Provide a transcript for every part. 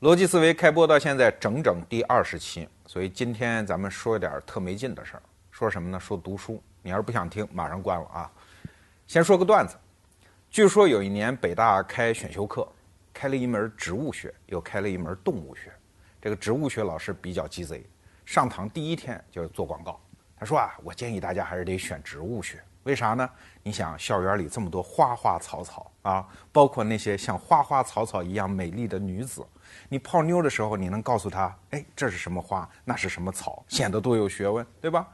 逻辑思维开播到现在整整第二十期，所以今天咱们说一点特没劲的事儿。说什么呢？说读书。你要是不想听，马上关了啊。先说个段子。据说有一年北大开选修课，开了一门植物学，又开了一门动物学。这个植物学老师比较鸡贼，上堂第一天就是做广告。他说啊，我建议大家还是得选植物学。为啥呢？你想，校园里这么多花花草草啊，包括那些像花花草草一样美丽的女子，你泡妞的时候，你能告诉她，哎，这是什么花，那是什么草，显得多有学问，对吧？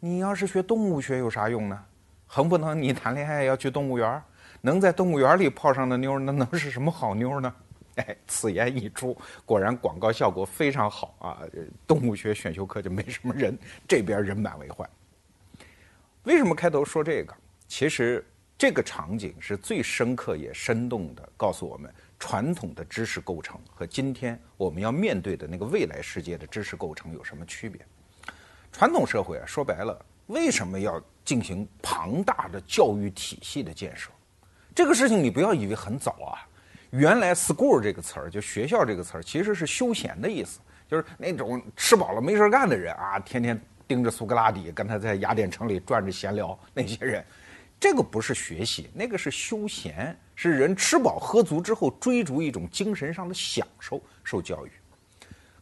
你要是学动物学有啥用呢？横不能你谈恋爱要去动物园，能在动物园里泡上的妞，那能是什么好妞呢？哎，此言一出，果然广告效果非常好啊！动物学选修课就没什么人，这边人满为患。为什么开头说这个？其实这个场景是最深刻也生动的，告诉我们传统的知识构成和今天我们要面对的那个未来世界的知识构成有什么区别。传统社会啊，说白了，为什么要进行庞大的教育体系的建设？这个事情你不要以为很早啊，原来 “school” 这个词儿，就学校这个词儿，其实是休闲的意思，就是那种吃饱了没事干的人啊，天天。盯着苏格拉底，跟他在雅典城里转着闲聊，那些人，这个不是学习，那个是休闲，是人吃饱喝足之后追逐一种精神上的享受，受教育。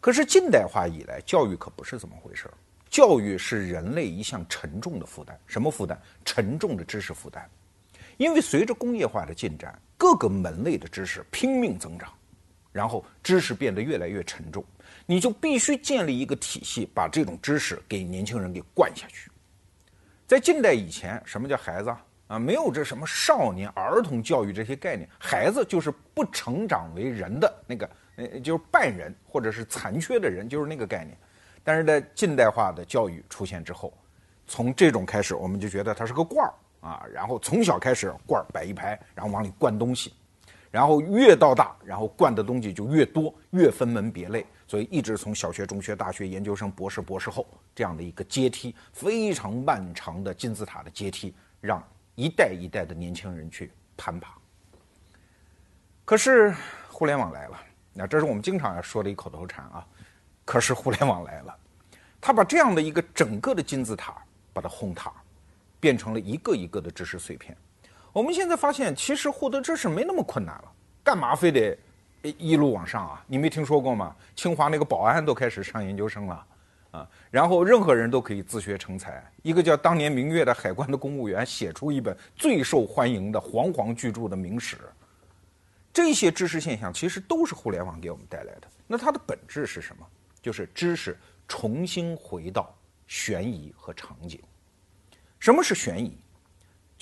可是近代化以来，教育可不是这么回事儿，教育是人类一项沉重的负担。什么负担？沉重的知识负担。因为随着工业化的进展，各个门类的知识拼命增长，然后知识变得越来越沉重。你就必须建立一个体系，把这种知识给年轻人给灌下去。在近代以前，什么叫孩子啊？没有这什么少年、儿童教育这些概念，孩子就是不成长为人的那个，呃，就是半人或者是残缺的人，就是那个概念。但是在近代化的教育出现之后，从这种开始，我们就觉得它是个罐儿啊，然后从小开始罐儿摆一排，然后往里灌东西，然后越到大，然后灌的东西就越多，越分门别类。所以一直从小学、中学、大学、研究生、博士、博士后这样的一个阶梯，非常漫长的金字塔的阶梯，让一代一代的年轻人去攀爬。可是互联网来了，那这是我们经常要说的一口头禅啊。可是互联网来了，它把这样的一个整个的金字塔把它轰塌，变成了一个一个的知识碎片。我们现在发现，其实获得知识没那么困难了，干嘛非得？一路往上啊，你没听说过吗？清华那个保安都开始上研究生了，啊，然后任何人都可以自学成才。一个叫当年明月的海关的公务员写出一本最受欢迎的煌煌巨著的明史。这些知识现象其实都是互联网给我们带来的。那它的本质是什么？就是知识重新回到悬疑和场景。什么是悬疑？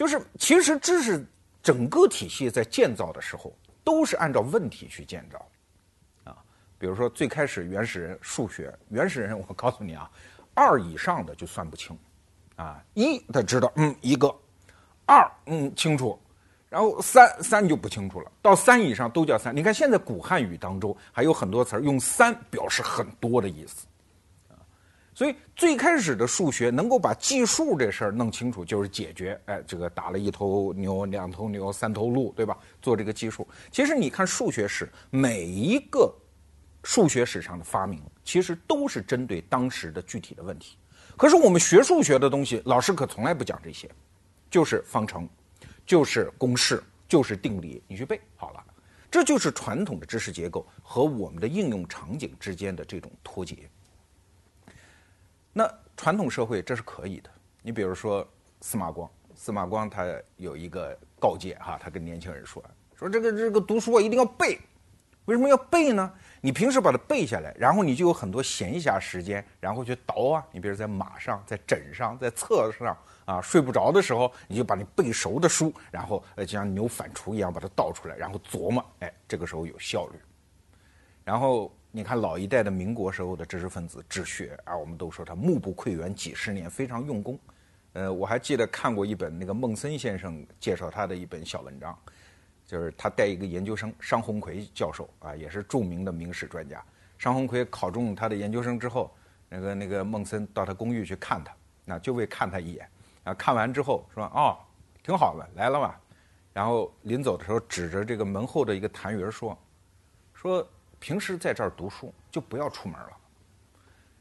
就是其实知识整个体系在建造的时候。都是按照问题去建造，啊，比如说最开始原始人数学，原始人我告诉你啊，二以上的就算不清，啊，一他知道，嗯，一个，二嗯清楚，然后三三就不清楚了，到三以上都叫三。你看现在古汉语当中还有很多词儿用三表示很多的意思。所以最开始的数学能够把计数这事儿弄清楚，就是解决，哎，这个打了一头牛、两头牛、三头鹿，对吧？做这个计数。其实你看数学史，每一个数学史上的发明，其实都是针对当时的具体的问题。可是我们学数学的东西，老师可从来不讲这些，就是方程，就是公式，就是定理，你去背好了。这就是传统的知识结构和我们的应用场景之间的这种脱节。那传统社会这是可以的。你比如说司马光，司马光他有一个告诫哈，他跟年轻人说，说这个这个读书啊一定要背。为什么要背呢？你平时把它背下来，然后你就有很多闲暇时间，然后去倒啊。你比如在马上、在枕上、在册子上啊，睡不着的时候，你就把你背熟的书，然后呃就像牛反刍一样把它倒出来，然后琢磨，哎，这个时候有效率。然后。你看老一代的民国时候的知识分子治学啊，我们都说他目不窥园几十年，非常用功。呃，我还记得看过一本那个孟森先生介绍他的一本小文章，就是他带一个研究生商鸿逵教授啊，也是著名的明史专家。商鸿逵考中他的研究生之后，那个那个孟森到他公寓去看他，那就为看他一眼。啊，看完之后说哦，挺好的，来了吧。然后临走的时候指着这个门后的一个痰盂说，说。平时在这儿读书就不要出门了。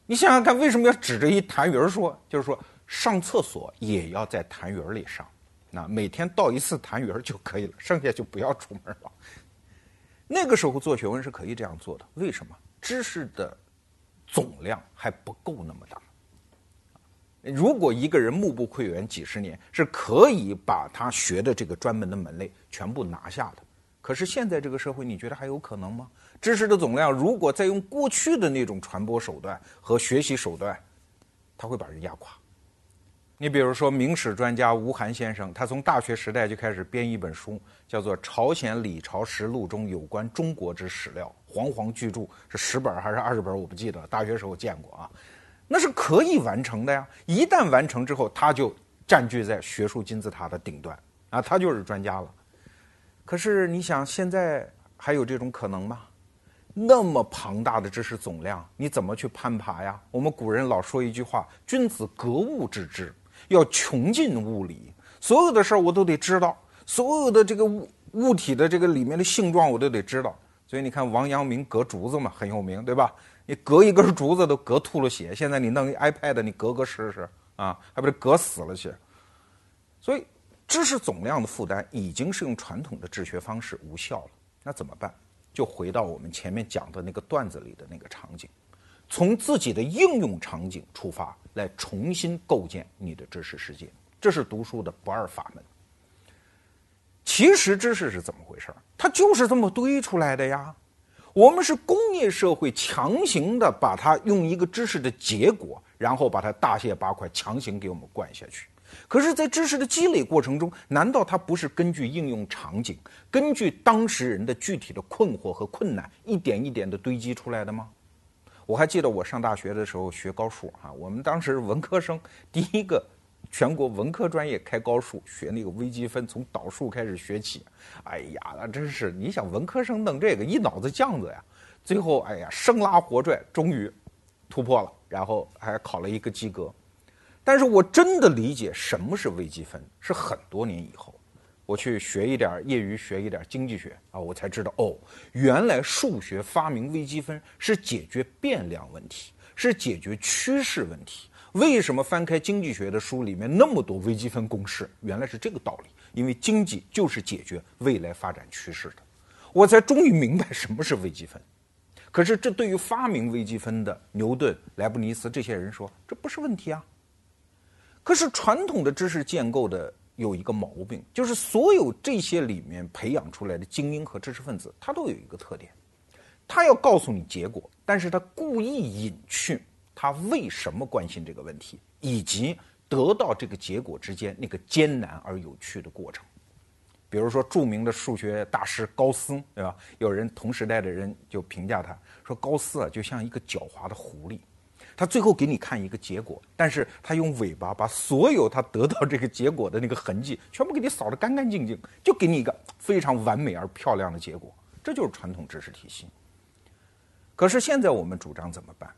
你想想看，为什么要指着一痰盂说？就是说上厕所也要在痰盂里上，那每天倒一次痰盂就可以了，剩下就不要出门了。那个时候做学问是可以这样做的，为什么？知识的总量还不够那么大。如果一个人目不窥园几十年，是可以把他学的这个专门的门类全部拿下的。可是现在这个社会，你觉得还有可能吗？知识的总量如果再用过去的那种传播手段和学习手段，他会把人压垮。你比如说明史专家吴晗先生，他从大学时代就开始编一本书，叫做《朝鲜李朝实录》中有关中国之史料，煌煌巨著，是十本还是二十本？我不记得，大学时候见过啊。那是可以完成的呀！一旦完成之后，他就占据在学术金字塔的顶端啊，他就是专家了。可是你想，现在还有这种可能吗？那么庞大的知识总量，你怎么去攀爬呀？我们古人老说一句话：“君子格物致知，要穷尽物理。”所有的事儿我都得知道，所有的这个物物体的这个里面的性状我都得知道。所以你看，王阳明割竹子嘛，很有名，对吧？你割一根竹子都割吐了血，现在你弄一 iPad，你割割试试啊，还不得割死了去？所以知识总量的负担已经是用传统的治学方式无效了。那怎么办？就回到我们前面讲的那个段子里的那个场景，从自己的应用场景出发，来重新构建你的知识世界。这是读书的不二法门。其实知识是怎么回事？它就是这么堆出来的呀。我们是工业社会强行的把它用一个知识的结果，然后把它大卸八块，强行给我们灌下去。可是，在知识的积累过程中，难道它不是根据应用场景，根据当事人的具体的困惑和困难，一点一点的堆积出来的吗？我还记得我上大学的时候学高数啊，我们当时文科生第一个。全国文科专业开高数，学那个微积分，从导数开始学起。哎呀，那真是你想文科生弄这个，一脑子浆子呀。最后，哎呀，生拉活拽，终于突破了，然后还考了一个及格。但是我真的理解什么是微积分，是很多年以后，我去学一点业余学一点经济学啊，我才知道哦，原来数学发明微积分是解决变量问题，是解决趋势问题。为什么翻开经济学的书里面那么多微积分公式？原来是这个道理。因为经济就是解决未来发展趋势的，我才终于明白什么是微积分。可是这对于发明微积分的牛顿、莱布尼茨这些人说，这不是问题啊。可是传统的知识建构的有一个毛病，就是所有这些里面培养出来的精英和知识分子，他都有一个特点，他要告诉你结果，但是他故意隐去。他为什么关心这个问题，以及得到这个结果之间那个艰难而有趣的过程？比如说，著名的数学大师高斯，对吧？有人同时代的人就评价他说：“高斯啊，就像一个狡猾的狐狸，他最后给你看一个结果，但是他用尾巴把所有他得到这个结果的那个痕迹全部给你扫得干干净净，就给你一个非常完美而漂亮的结果。这就是传统知识体系。可是现在我们主张怎么办？”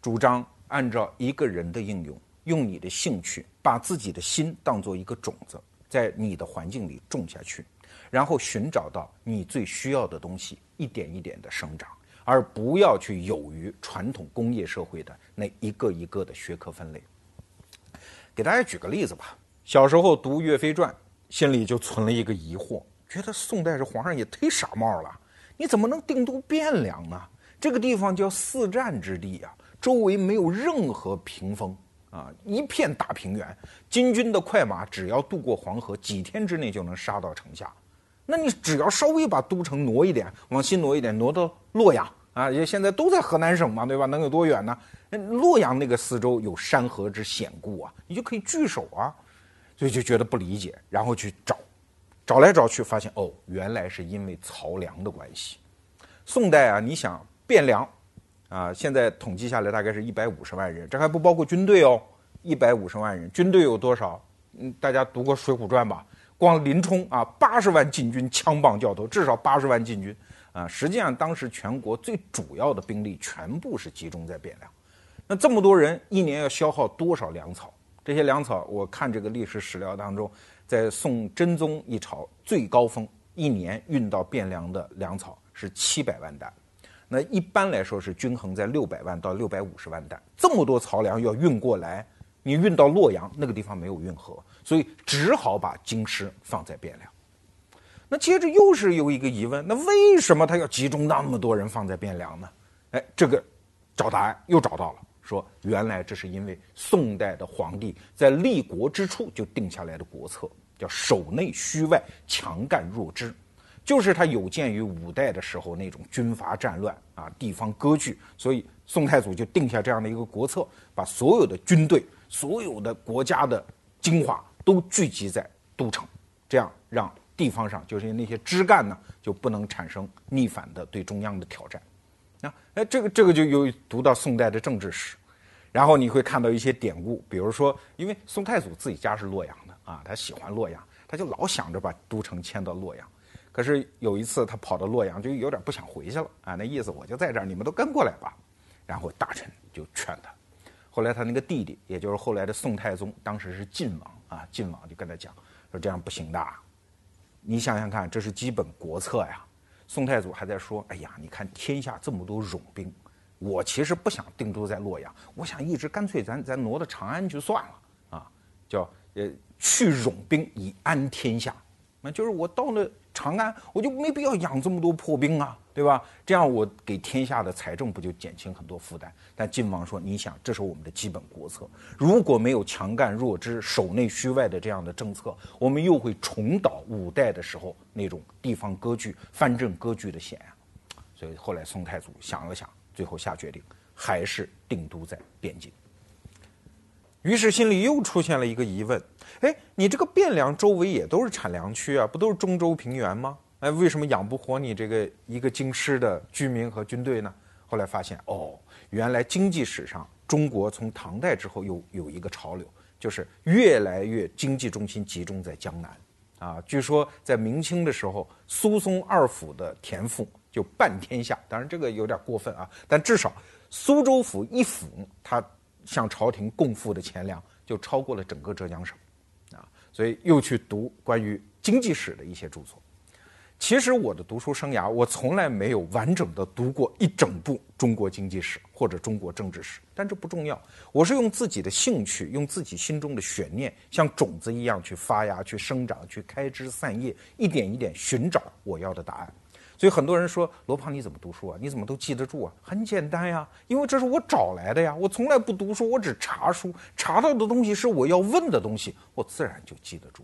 主张按照一个人的应用，用你的兴趣，把自己的心当做一个种子，在你的环境里种下去，然后寻找到你最需要的东西，一点一点的生长，而不要去有于传统工业社会的那一个一个的学科分类。给大家举个例子吧，小时候读《岳飞传》，心里就存了一个疑惑，觉得宋代这皇上也忒傻帽了，你怎么能定都汴梁呢？这个地方叫四战之地啊。周围没有任何屏风啊，一片大平原。金军的快马只要渡过黄河，几天之内就能杀到城下。那你只要稍微把都城挪一点，往西挪一点，挪到洛阳啊，也现在都在河南省嘛，对吧？能有多远呢？洛阳那个四周有山河之险固啊，你就可以据守啊。所以就觉得不理解，然后去找，找来找去发现哦，原来是因为曹梁的关系。宋代啊，你想汴梁。啊，现在统计下来大概是一百五十万人，这还不包括军队哦。一百五十万人，军队有多少？嗯，大家读过《水浒传》吧？光林冲啊，八十万禁军，枪棒教头，至少八十万禁军啊。实际上，当时全国最主要的兵力全部是集中在汴梁。那这么多人，一年要消耗多少粮草？这些粮草，我看这个历史史料当中，在宋真宗一朝最高峰，一年运到汴梁的粮草是七百万担。那一般来说是均衡在六百万到六百五十万担。这么多漕粮要运过来，你运到洛阳那个地方没有运河，所以只好把京师放在汴梁。那接着又是有一个疑问，那为什么他要集中那么多人放在汴梁呢？哎，这个找答案又找到了，说原来这是因为宋代的皇帝在立国之初就定下来的国策，叫守内虚外，强干弱支，就是他有鉴于五代的时候那种军阀战乱啊，地方割据，所以宋太祖就定下这样的一个国策，把所有的军队、所有的国家的精华都聚集在都城，这样让地方上就是那些枝干呢就不能产生逆反的对中央的挑战。那哎，这个这个就有读到宋代的政治史，然后你会看到一些典故，比如说，因为宋太祖自己家是洛阳的啊，他喜欢洛阳，他就老想着把都城迁到洛阳。可是有一次他跑到洛阳，就有点不想回去了啊，那意思我就在这儿，你们都跟过来吧。然后大臣就劝他，后来他那个弟弟，也就是后来的宋太宗，当时是晋王啊，晋王就跟他讲说这样不行的，你想想看，这是基本国策呀。宋太祖还在说：“哎呀，你看天下这么多冗兵，我其实不想定都在洛阳，我想一直干脆咱咱挪到长安去算了啊，叫呃去冗兵以安天下。那就是我到了长安，我就没必要养这么多破兵啊，对吧？这样我给天下的财政不就减轻很多负担？但晋王说：你想，这是我们的基本国策，如果没有强干弱支、守内虚外的这样的政策，我们又会重蹈五代的时候那种地方割据、藩镇割据的险啊。所以后来宋太祖想了想，最后下决定，还是定都在汴京。于是心里又出现了一个疑问：哎，你这个汴梁周围也都是产粮区啊，不都是中州平原吗？哎，为什么养不活你这个一个京师的居民和军队呢？后来发现，哦，原来经济史上中国从唐代之后有有一个潮流，就是越来越经济中心集中在江南。啊，据说在明清的时候，苏松二府的田赋就半天下，当然这个有点过分啊，但至少苏州府一府它。向朝廷供赋的钱粮就超过了整个浙江省，啊，所以又去读关于经济史的一些著作。其实我的读书生涯，我从来没有完整的读过一整部中国经济史或者中国政治史，但这不重要。我是用自己的兴趣，用自己心中的悬念，像种子一样去发芽、去生长、去开枝散叶，一点一点寻找我要的答案。所以很多人说罗胖你怎么读书啊？你怎么都记得住啊？很简单呀，因为这是我找来的呀。我从来不读书，我只查书，查到的东西是我要问的东西，我自然就记得住。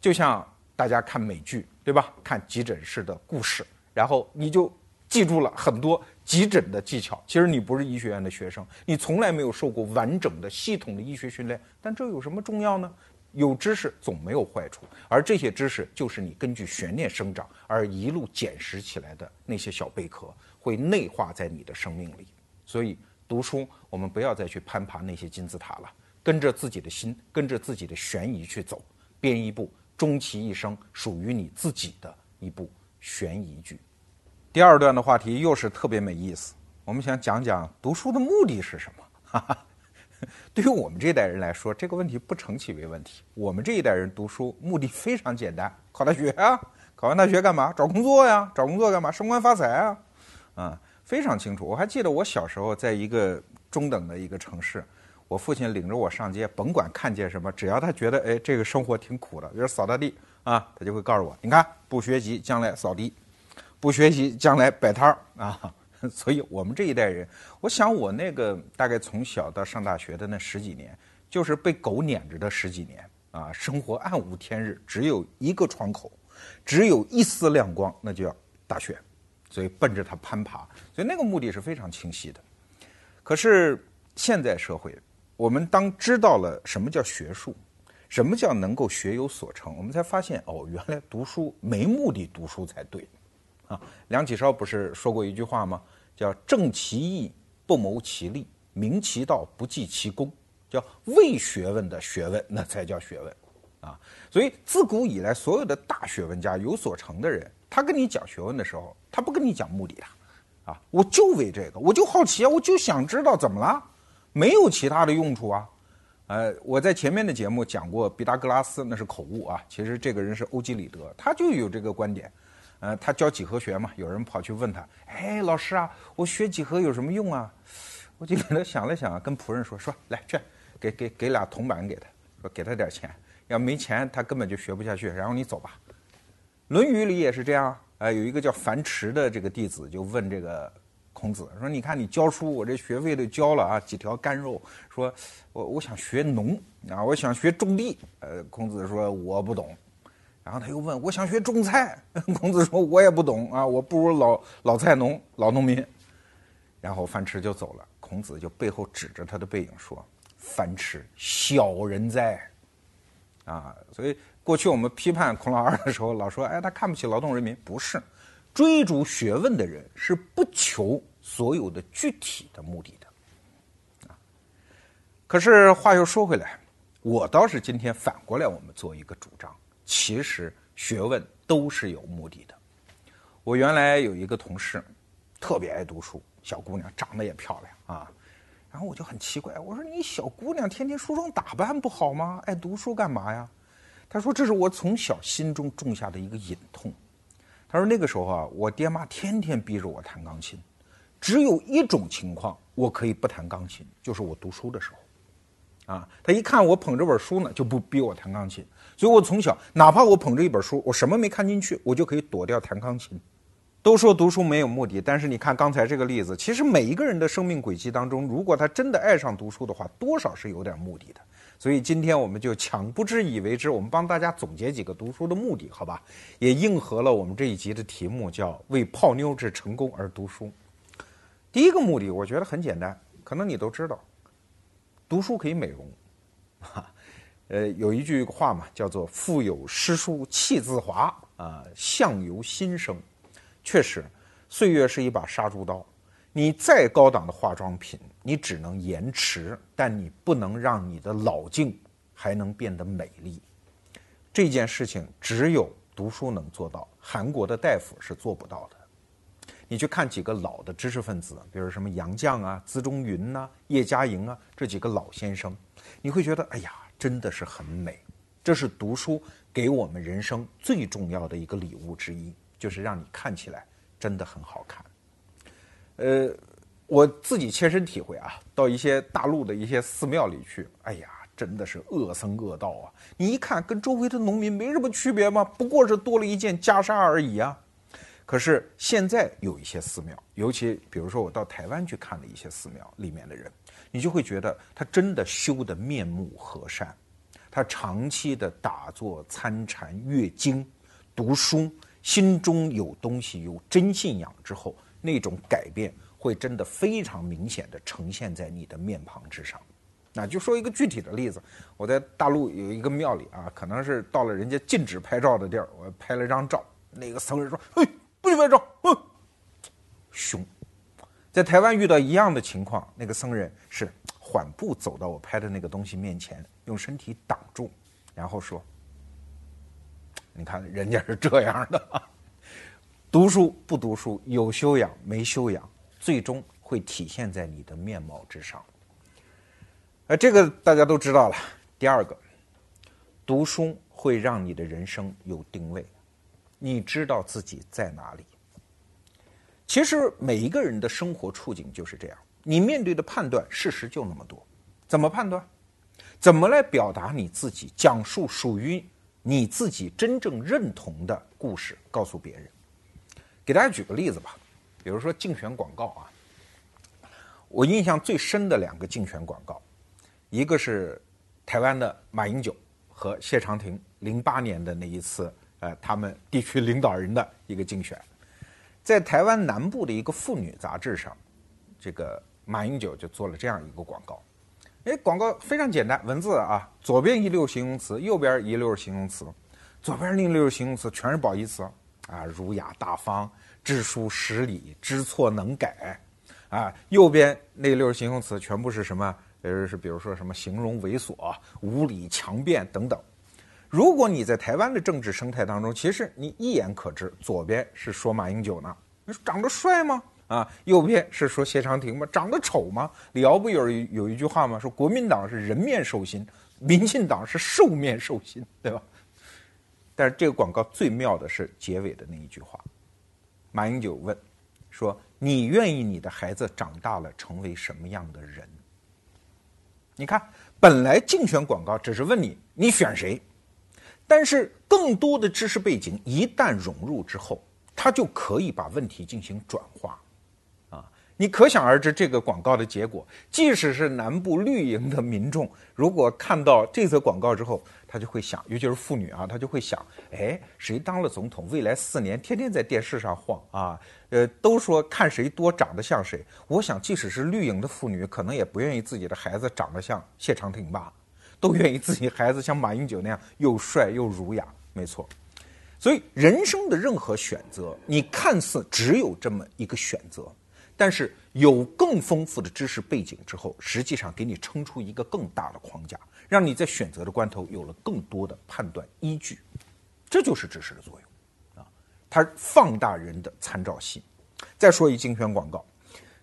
就像大家看美剧，对吧？看急诊室的故事，然后你就记住了很多急诊的技巧。其实你不是医学院的学生，你从来没有受过完整的、系统的医学训练，但这有什么重要呢？有知识总没有坏处，而这些知识就是你根据悬念生长而一路捡拾起来的那些小贝壳，会内化在你的生命里。所以读书，我们不要再去攀爬那些金字塔了，跟着自己的心，跟着自己的悬疑去走，编一部终其一生属于你自己的一部悬疑剧。第二段的话题又是特别没意思，我们想讲讲读书的目的是什么。哈哈。对于我们这一代人来说，这个问题不成其为问题。我们这一代人读书目的非常简单，考大学啊，考完大学干嘛？找工作呀，找工作干嘛？升官发财啊，啊，非常清楚。我还记得我小时候在一个中等的一个城市，我父亲领着我上街，甭管看见什么，只要他觉得哎这个生活挺苦的，比如扫大地啊，他就会告诉我，你看不学习将来扫地，不学习将来摆摊儿啊。所以，我们这一代人，我想我那个大概从小到上大学的那十几年，就是被狗撵着的十几年啊，生活暗无天日，只有一个窗口，只有一丝亮光，那就要大学，所以奔着它攀爬，所以那个目的是非常清晰的。可是现在社会，我们当知道了什么叫学术，什么叫能够学有所成，我们才发现哦，原来读书没目的读书才对。啊，梁启超不是说过一句话吗？叫正其义，不谋其利；明其道，不计其功。叫为学问的学问，那才叫学问啊！所以自古以来，所有的大学问家、有所成的人，他跟你讲学问的时候，他不跟你讲目的的啊！我就为这个，我就好奇啊，我就想知道怎么了，没有其他的用处啊！呃，我在前面的节目讲过毕达哥拉斯，那是口误啊。其实这个人是欧几里得，他就有这个观点。呃，他教几何学嘛，有人跑去问他，哎，老师啊，我学几何有什么用啊？我就给他想了想，跟仆人说说，来去给给给俩铜板给他，说给他点钱，要没钱他根本就学不下去。然后你走吧。《论语》里也是这样，呃，有一个叫樊迟的这个弟子就问这个孔子说，你看你教书，我这学费都交了啊，几条干肉，说我我想学农啊，我想学种地。呃，孔子说我不懂。然后他又问：“我想学种菜。”孔子说：“我也不懂啊，我不如老老菜农、老农民。”然后樊迟就走了。孔子就背后指着他的背影说：“樊迟，小人哉！”啊，所以过去我们批判孔老二的时候，老说：“哎，他看不起劳动人民。”不是，追逐学问的人是不求所有的具体的目的的。啊，可是话又说回来，我倒是今天反过来，我们做一个主张。其实学问都是有目的的。我原来有一个同事，特别爱读书，小姑娘长得也漂亮啊。然后我就很奇怪，我说你小姑娘天天梳妆打扮不好吗？爱读书干嘛呀？她说这是我从小心中种下的一个隐痛。她说那个时候啊，我爹妈天天逼着我弹钢琴，只有一种情况我可以不弹钢琴，就是我读书的时候。啊，他一看我捧着本书呢，就不逼我弹钢琴。所以我从小，哪怕我捧着一本书，我什么没看进去，我就可以躲掉弹钢琴。都说读书没有目的，但是你看刚才这个例子，其实每一个人的生命轨迹当中，如果他真的爱上读书的话，多少是有点目的的。所以今天我们就抢不知以为之，我们帮大家总结几个读书的目的，好吧？也应和了我们这一集的题目，叫为泡妞之成功而读书。第一个目的，我觉得很简单，可能你都知道。读书可以美容，哈，呃，有一句话嘛，叫做“腹有诗书气自华”，啊，相由心生。确实，岁月是一把杀猪刀，你再高档的化妆品，你只能延迟，但你不能让你的老境还能变得美丽。这件事情只有读书能做到，韩国的大夫是做不到的。你去看几个老的知识分子，比如什么杨绛啊、资中云呐、叶嘉莹啊这几个老先生，你会觉得哎呀，真的是很美。这是读书给我们人生最重要的一个礼物之一，就是让你看起来真的很好看。呃，我自己切身体会啊，到一些大陆的一些寺庙里去，哎呀，真的是恶僧恶道啊！你一看跟周围的农民没什么区别吗？不过是多了一件袈裟而已啊。可是现在有一些寺庙，尤其比如说我到台湾去看了一些寺庙里面的人，你就会觉得他真的修的面目和善，他长期的打坐参禅阅经读书，心中有东西有真信仰之后，那种改变会真的非常明显的呈现在你的面庞之上。那就说一个具体的例子，我在大陆有一个庙里啊，可能是到了人家禁止拍照的地儿，我拍了张照，那个僧人说：“嘿。”不许拍照，哼，凶！在台湾遇到一样的情况，那个僧人是缓步走到我拍的那个东西面前，用身体挡住，然后说：“你看，人家是这样的，读书不读书，有修养没修养，最终会体现在你的面貌之上。”呃，这个大家都知道了。第二个，读书会让你的人生有定位。你知道自己在哪里？其实每一个人的生活处境就是这样，你面对的判断事实就那么多，怎么判断？怎么来表达你自己？讲述属于你自己真正认同的故事，告诉别人。给大家举个例子吧，比如说竞选广告啊，我印象最深的两个竞选广告，一个是台湾的马英九和谢长廷零八年的那一次。呃，他们地区领导人的一个竞选，在台湾南部的一个妇女杂志上，这个马英九就做了这样一个广告。哎，广告非常简单，文字啊，左边一溜形容词，右边一溜形容词，左边那溜形容词全是褒义词啊，儒雅大方、知书识礼、知错能改啊，右边那溜形容词全部是什么？呃，是比如说什么形容猥琐、无理强辩等等。如果你在台湾的政治生态当中，其实你一眼可知，左边是说马英九呢，长得帅吗？啊，右边是说谢长廷吗？长得丑吗？李敖不有有一句话吗？说国民党是人面兽心，民进党是兽面兽心，对吧？但是这个广告最妙的是结尾的那一句话，马英九问说：“你愿意你的孩子长大了成为什么样的人？”你看，本来竞选广告只是问你你选谁，但是更多的知识背景一旦融入之后，它就可以把问题进行转化。啊你可想而知，这个广告的结果，即使是南部绿营的民众，如果看到这则广告之后，他就会想，尤其是妇女啊，他就会想，哎，谁当了总统，未来四年天天在电视上晃啊，呃，都说看谁多长得像谁。我想，即使是绿营的妇女，可能也不愿意自己的孩子长得像谢长廷吧，都愿意自己孩子像马英九那样又帅又儒雅。没错，所以人生的任何选择，你看似只有这么一个选择。但是有更丰富的知识背景之后，实际上给你撑出一个更大的框架，让你在选择的关头有了更多的判断依据，这就是知识的作用，啊，它放大人的参照系。再说一竞选广告，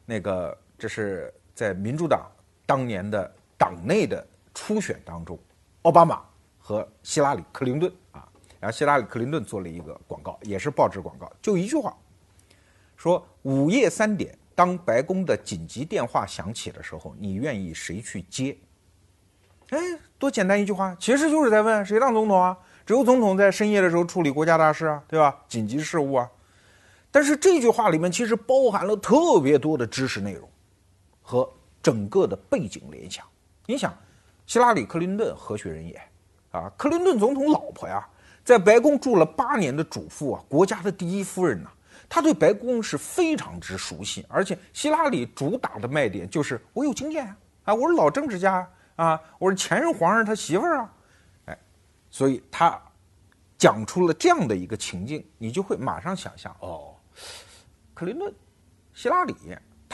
那个这是在民主党当年的党内的初选当中，奥巴马和希拉里·克林顿啊，然后希拉里·克林顿做了一个广告，也是报纸广告，就一句话，说午夜三点。当白宫的紧急电话响起的时候，你愿意谁去接？哎，多简单一句话，其实就是在问谁当总统啊？只有总统在深夜的时候处理国家大事啊，对吧？紧急事务啊。但是这句话里面其实包含了特别多的知识内容和整个的背景联想。你想，希拉里·克林顿何许人也？啊，克林顿总统老婆呀，在白宫住了八年的主妇啊，国家的第一夫人呢。他对白宫是非常之熟悉，而且希拉里主打的卖点就是我有经验啊，我是老政治家啊，我是前任皇上他媳妇儿啊，哎，所以他讲出了这样的一个情境，你就会马上想象哦，克林顿、希拉里，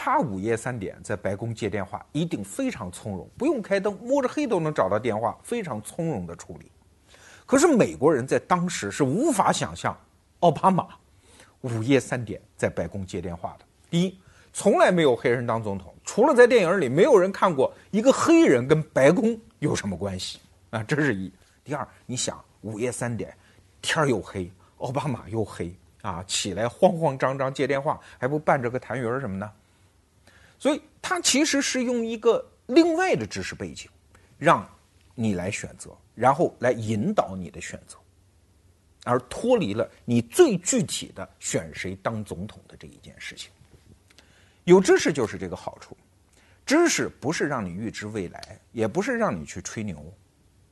他午夜三点在白宫接电话，一定非常从容，不用开灯，摸着黑都能找到电话，非常从容的处理。可是美国人在当时是无法想象奥巴马。午夜三点在白宫接电话的，第一，从来没有黑人当总统，除了在电影里，没有人看过一个黑人跟白宫有什么关系啊，这是一。第二，你想午夜三点，天又黑，奥巴马又黑啊，起来慌慌张张接电话，还不伴着个痰盂什么呢，所以他其实是用一个另外的知识背景，让你来选择，然后来引导你的选择。而脱离了你最具体的选谁当总统的这一件事情。有知识就是这个好处，知识不是让你预知未来，也不是让你去吹牛，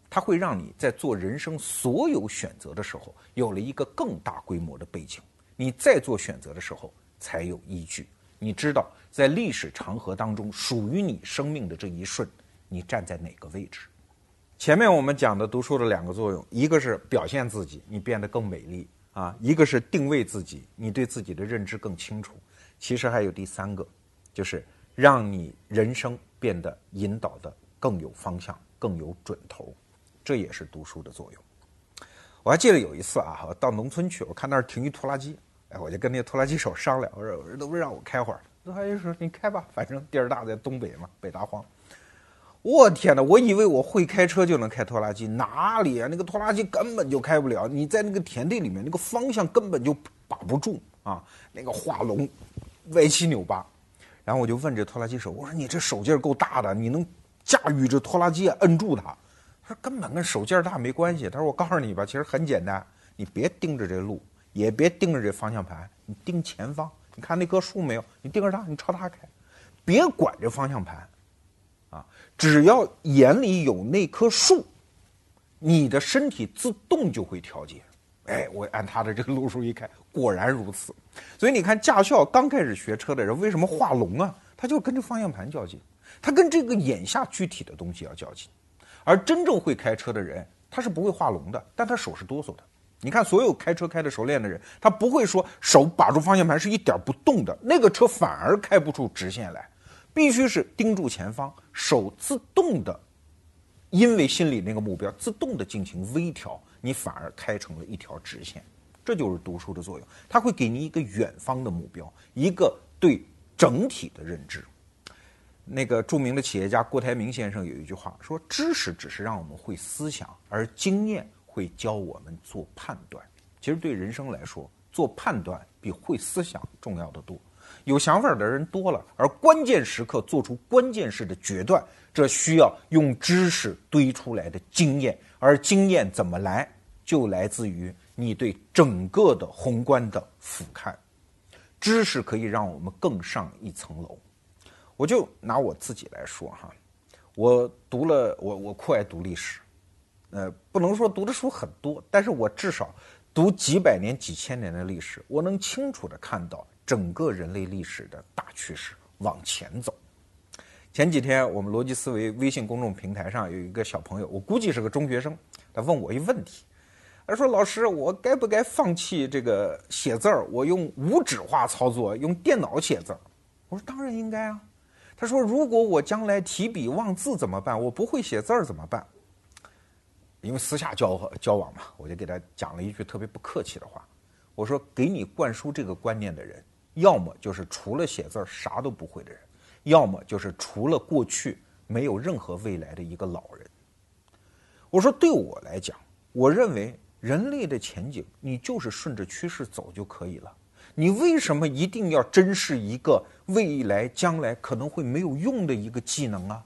它会让你在做人生所有选择的时候有了一个更大规模的背景，你再做选择的时候才有依据。你知道在历史长河当中属于你生命的这一瞬，你站在哪个位置？前面我们讲的读书的两个作用，一个是表现自己，你变得更美丽啊；一个是定位自己，你对自己的认知更清楚。其实还有第三个，就是让你人生变得引导的更有方向、更有准头。这也是读书的作用。我还记得有一次啊，我到农村去，我看那儿停一拖拉机，我就跟那拖拉机手商量，我说：“我说能不能让我开会儿？”拖拉机说：“你开吧，反正地儿大，在东北嘛，北大荒。”我天哪！我以为我会开车就能开拖拉机，哪里啊？那个拖拉机根本就开不了。你在那个田地里面，那个方向根本就把不住啊！那个画龙歪七扭八。然后我就问这拖拉机手：“我说你这手劲儿够大的，你能驾驭这拖拉机摁住它？”他说：“根本跟手劲儿大没关系。”他说：“我告诉你吧，其实很简单，你别盯着这路，也别盯着这方向盘，你盯前方。你看那棵树没有？你盯着它，你朝它开，别管这方向盘。”啊只要眼里有那棵树，你的身体自动就会调节。哎，我按他的这个路数一开，果然如此。所以你看，驾校刚开始学车的人为什么画龙啊？他就跟这方向盘较劲，他跟这个眼下具体的东西要较劲。而真正会开车的人，他是不会画龙的，但他手是哆嗦的。你看，所有开车开的熟练的人，他不会说手把住方向盘是一点不动的，那个车反而开不出直线来。必须是盯住前方，手自动的，因为心里那个目标自动的进行微调，你反而开成了一条直线。这就是读书的作用，它会给你一个远方的目标，一个对整体的认知。那个著名的企业家郭台铭先生有一句话说：“知识只是让我们会思想，而经验会教我们做判断。”其实对人生来说，做判断比会思想重要的多。有想法的人多了，而关键时刻做出关键式的决断，这需要用知识堆出来的经验。而经验怎么来，就来自于你对整个的宏观的俯瞰。知识可以让我们更上一层楼。我就拿我自己来说哈，我读了，我我酷爱读历史，呃，不能说读的书很多，但是我至少读几百年、几千年的历史，我能清楚的看到。整个人类历史的大趋势往前走。前几天我们逻辑思维微信公众平台上有一个小朋友，我估计是个中学生，他问我一问题，他说：“老师，我该不该放弃这个写字儿，我用无纸化操作，用电脑写字儿？”我说：“当然应该啊。”他说：“如果我将来提笔忘字怎么办？我不会写字儿怎么办？”因为私下交交往嘛，我就给他讲了一句特别不客气的话，我说：“给你灌输这个观念的人。”要么就是除了写字儿啥都不会的人，要么就是除了过去没有任何未来的一个老人。我说，对我来讲，我认为人类的前景，你就是顺着趋势走就可以了。你为什么一定要珍视一个未来将来可能会没有用的一个技能啊？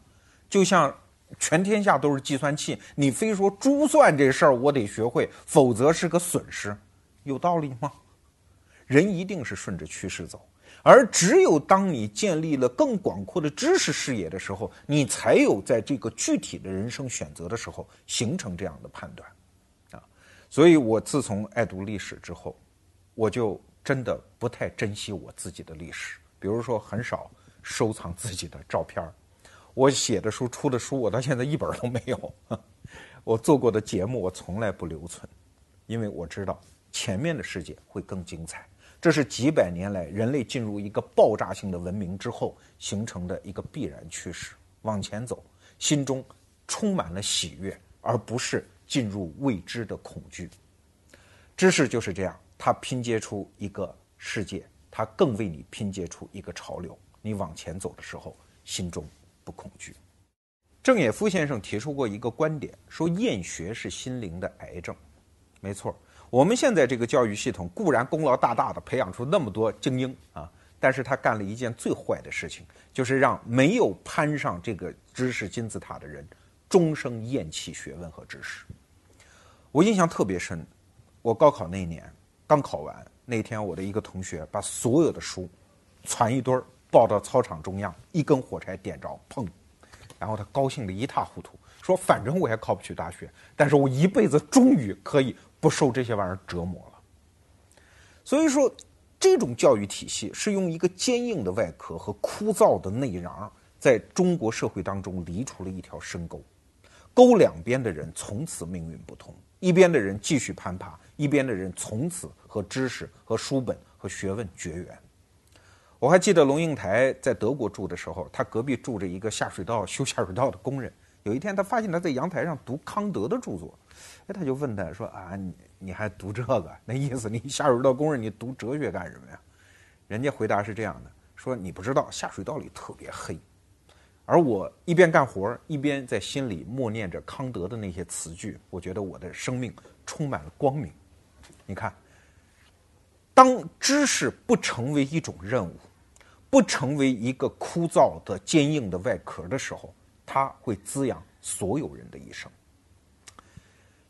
就像全天下都是计算器，你非说珠算这事儿我得学会，否则是个损失，有道理吗？人一定是顺着趋势走，而只有当你建立了更广阔的知识视野的时候，你才有在这个具体的人生选择的时候形成这样的判断，啊，所以我自从爱读历史之后，我就真的不太珍惜我自己的历史，比如说很少收藏自己的照片儿，我写的书、出的书，我到现在一本都没有，我做过的节目我从来不留存，因为我知道前面的世界会更精彩。这是几百年来人类进入一个爆炸性的文明之后形成的一个必然趋势。往前走，心中充满了喜悦，而不是进入未知的恐惧。知识就是这样，它拼接出一个世界，它更为你拼接出一个潮流。你往前走的时候，心中不恐惧。郑也夫先生提出过一个观点，说厌学是心灵的癌症。没错。我们现在这个教育系统固然功劳大大的，培养出那么多精英啊，但是他干了一件最坏的事情，就是让没有攀上这个知识金字塔的人，终生厌弃学问和知识。我印象特别深，我高考那年刚考完那天，我的一个同学把所有的书攒一堆儿，抱到操场中央，一根火柴点着，砰，然后他高兴的一塌糊涂，说：“反正我也考不去大学，但是我一辈子终于可以。”不受这些玩意儿折磨了，所以说，这种教育体系是用一个坚硬的外壳和枯燥的内瓤，在中国社会当中犁出了一条深沟，沟两边的人从此命运不同，一边的人继续攀爬，一边的人从此和知识、和书本、和学问绝缘。我还记得龙应台在德国住的时候，他隔壁住着一个下水道修下水道的工人。有一天，他发现他在阳台上读康德的著作，哎，他就问他说：“啊，你你还读这个？那意思你下水道工人，你读哲学干什么呀？”人家回答是这样的：说你不知道下水道里特别黑，而我一边干活一边在心里默念着康德的那些词句，我觉得我的生命充满了光明。你看，当知识不成为一种任务，不成为一个枯燥的坚硬的外壳的时候。它会滋养所有人的一生。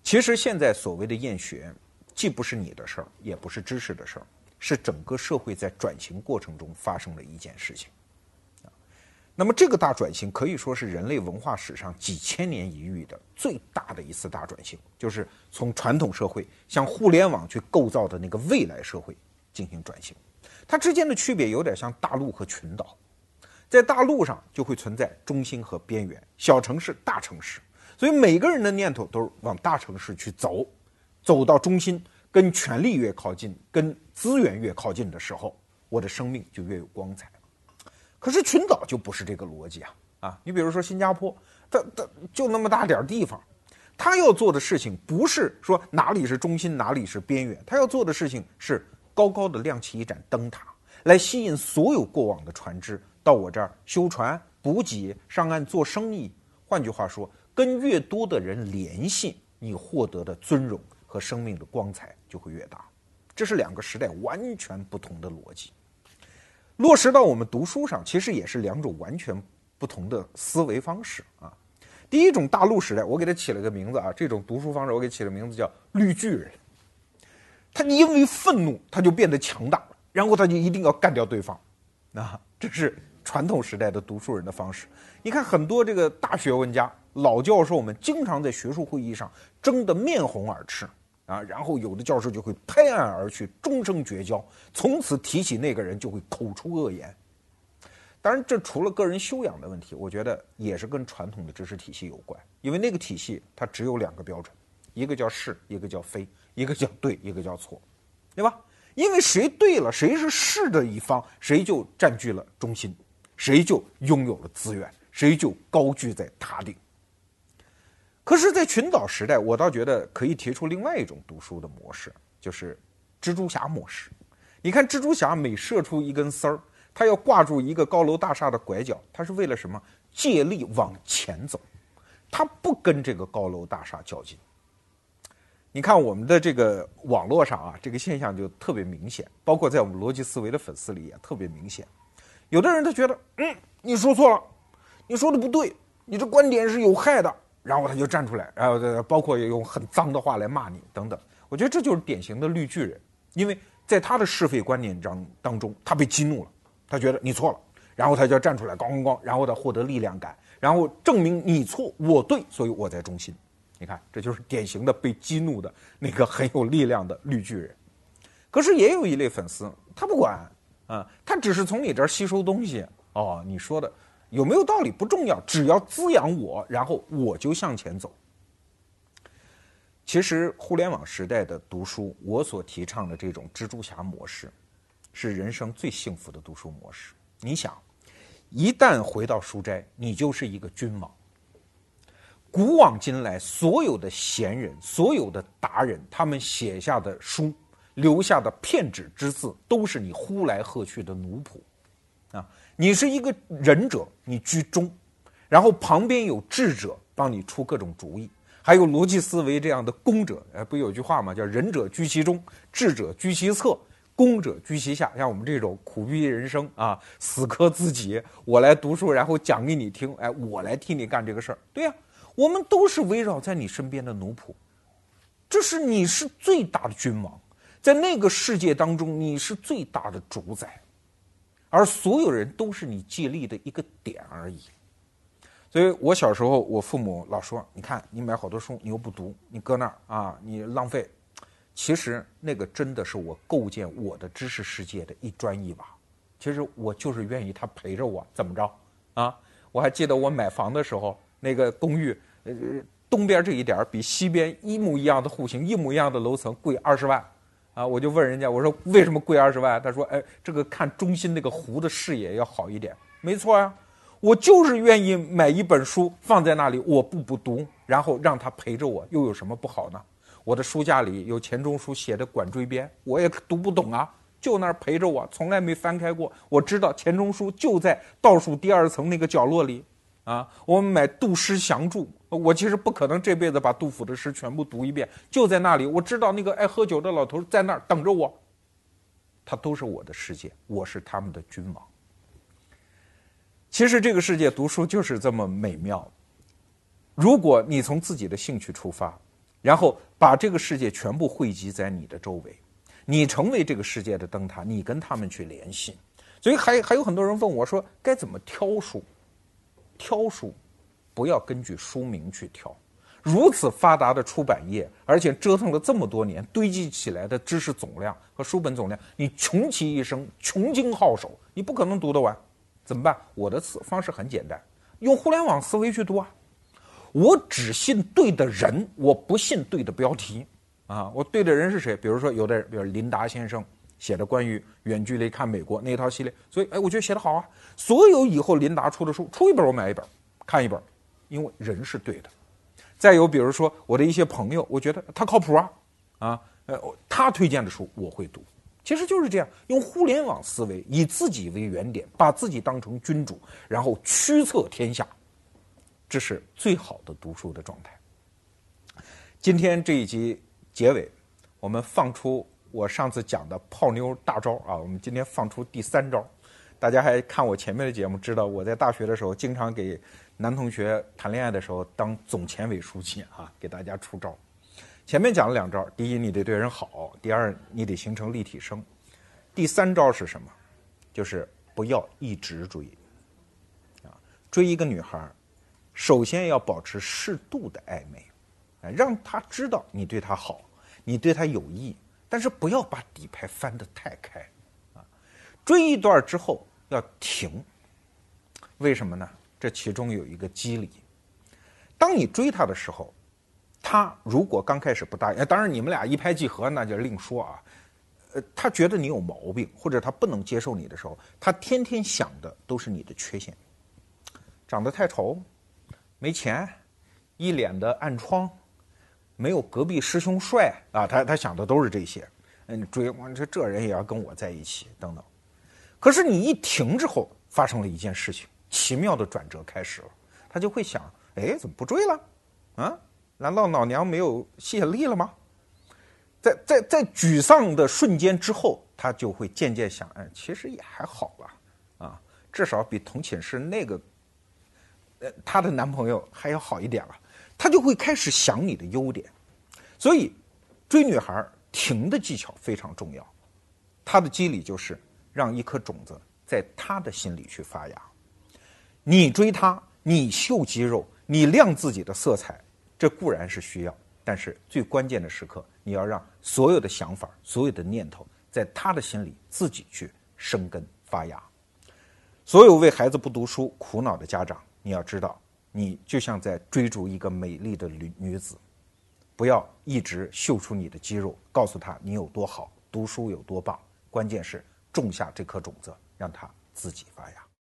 其实现在所谓的厌学，既不是你的事儿，也不是知识的事儿，是整个社会在转型过程中发生的一件事情。那么这个大转型可以说是人类文化史上几千年一遇的最大的一次大转型，就是从传统社会向互联网去构造的那个未来社会进行转型。它之间的区别有点像大陆和群岛。在大陆上就会存在中心和边缘，小城市、大城市，所以每个人的念头都是往大城市去走，走到中心，跟权力越靠近，跟资源越靠近的时候，我的生命就越有光彩。可是群岛就不是这个逻辑啊！啊，你比如说新加坡，它它就那么大点地方，他要做的事情不是说哪里是中心，哪里是边缘，他要做的事情是高高的亮起一盏灯塔，来吸引所有过往的船只。到我这儿修船、补给、上岸做生意，换句话说，跟越多的人联系，你获得的尊荣和生命的光彩就会越大。这是两个时代完全不同的逻辑。落实到我们读书上，其实也是两种完全不同的思维方式啊。第一种大陆时代，我给它起了个名字啊，这种读书方式我给起了名字叫绿巨人。他因为愤怒，他就变得强大，然后他就一定要干掉对方，啊，这是传统时代的读书人的方式。你看很多这个大学问家、老教授们，经常在学术会议上争得面红耳赤啊，然后有的教授就会拍案而去，终生绝交，从此提起那个人就会口出恶言。当然，这除了个人修养的问题，我觉得也是跟传统的知识体系有关，因为那个体系它只有两个标准，一个叫是，一个叫非。一个叫对，一个叫错，对吧？因为谁对了，谁是是的一方，谁就占据了中心，谁就拥有了资源，谁就高居在塔顶。可是，在群岛时代，我倒觉得可以提出另外一种读书的模式，就是蜘蛛侠模式。你看，蜘蛛侠每射出一根丝儿，他要挂住一个高楼大厦的拐角，他是为了什么？借力往前走，他不跟这个高楼大厦较劲。你看我们的这个网络上啊，这个现象就特别明显，包括在我们逻辑思维的粉丝里也特别明显。有的人他觉得，嗯，你说错了，你说的不对，你这观点是有害的，然后他就站出来，然后包括用很脏的话来骂你等等。我觉得这就是典型的绿巨人，因为在他的是非观念当当中，他被激怒了，他觉得你错了，然后他就要站出来，咣咣咣，然后他获得力量感，然后证明你错我对，所以我在中心。你看，这就是典型的被激怒的那个很有力量的绿巨人。可是也有一类粉丝，他不管啊，他只是从你这儿吸收东西。哦，你说的有没有道理不重要，只要滋养我，然后我就向前走。其实互联网时代的读书，我所提倡的这种蜘蛛侠模式，是人生最幸福的读书模式。你想，一旦回到书斋，你就是一个君王。古往今来，所有的贤人、所有的达人，他们写下的书、留下的片纸之字，都是你呼来喝去的奴仆，啊，你是一个仁者，你居中，然后旁边有智者帮你出各种主意，还有逻辑思维这样的公者，哎，不有句话吗？叫仁者居其中，智者居其侧，公者居其下。像我们这种苦逼人生啊，死磕自己，我来读书，然后讲给你听，哎，我来替你干这个事儿，对呀。我们都是围绕在你身边的奴仆，这是你是最大的君王，在那个世界当中，你是最大的主宰，而所有人都是你借力的一个点而已。所以我小时候，我父母老说：“你看，你买好多书，你又不读，你搁那儿啊，你浪费。”其实那个真的是我构建我的知识世界的一砖一瓦。其实我就是愿意他陪着我，怎么着啊？我还记得我买房的时候，那个公寓。呃，东边这一点比西边一模一样的户型、一模一样的楼层贵二十万，啊，我就问人家，我说为什么贵二十万？他说，哎，这个看中心那个湖的视野要好一点。没错呀，我就是愿意买一本书放在那里，我不不读，然后让他陪着我，又有什么不好呢？我的书架里有钱钟书写的《管锥编》，我也读不懂啊，就那儿陪着我，从来没翻开过。我知道钱钟书就在倒数第二层那个角落里。啊，我们买杜诗详注，我其实不可能这辈子把杜甫的诗全部读一遍，就在那里，我知道那个爱喝酒的老头在那儿等着我，他都是我的世界，我是他们的君王。其实这个世界读书就是这么美妙，如果你从自己的兴趣出发，然后把这个世界全部汇集在你的周围，你成为这个世界的灯塔，你跟他们去联系。所以还还有很多人问我说，该怎么挑书？挑书，不要根据书名去挑。如此发达的出版业，而且折腾了这么多年，堆积起来的知识总量和书本总量，你穷其一生，穷经耗手，你不可能读得完。怎么办？我的思方式很简单，用互联网思维去读啊。我只信对的人，我不信对的标题。啊，我对的人是谁？比如说，有的人，比如林达先生。写的关于远距离看美国那一套系列，所以哎，我觉得写的好啊。所有以后林达出的书，出一本我买一本，看一本，因为人是对的。再有比如说我的一些朋友，我觉得他靠谱啊，啊，呃，他推荐的书我会读。其实就是这样，用互联网思维，以自己为原点，把自己当成君主，然后驱策天下，这是最好的读书的状态。今天这一集结尾，我们放出。我上次讲的泡妞大招啊，我们今天放出第三招。大家还看我前面的节目，知道我在大学的时候经常给男同学谈恋爱的时候当总前委书记啊，给大家出招。前面讲了两招，第一你得对人好，第二你得形成立体声。第三招是什么？就是不要一直追。啊，追一个女孩，首先要保持适度的暧昧，哎，让她知道你对她好，你对她有意，但是不要把底牌翻得太开。啊，追一段之后。要停，为什么呢？这其中有一个机理。当你追他的时候，他如果刚开始不答应，当然你们俩一拍即合，那就另说啊。呃，他觉得你有毛病，或者他不能接受你的时候，他天天想的都是你的缺陷。长得太丑，没钱，一脸的暗疮，没有隔壁师兄帅啊，他他想的都是这些。嗯，追我这这人也要跟我在一起，等等。可是你一停之后，发生了一件事情，奇妙的转折开始了。他就会想：哎，怎么不追了？啊？难道老娘没有吸引力了吗？在在在沮丧的瞬间之后，他就会渐渐想：哎，其实也还好吧，啊，至少比同寝室那个，呃，她的男朋友还要好一点了。他就会开始想你的优点。所以，追女孩停的技巧非常重要。它的机理就是。让一颗种子在他的心里去发芽。你追他，你秀肌肉，你亮自己的色彩，这固然是需要，但是最关键的时刻，你要让所有的想法、所有的念头，在他的心里自己去生根发芽。所有为孩子不读书苦恼的家长，你要知道，你就像在追逐一个美丽的女女子，不要一直秀出你的肌肉，告诉她你有多好，读书有多棒。关键是。种下这颗种子，让它自己发芽。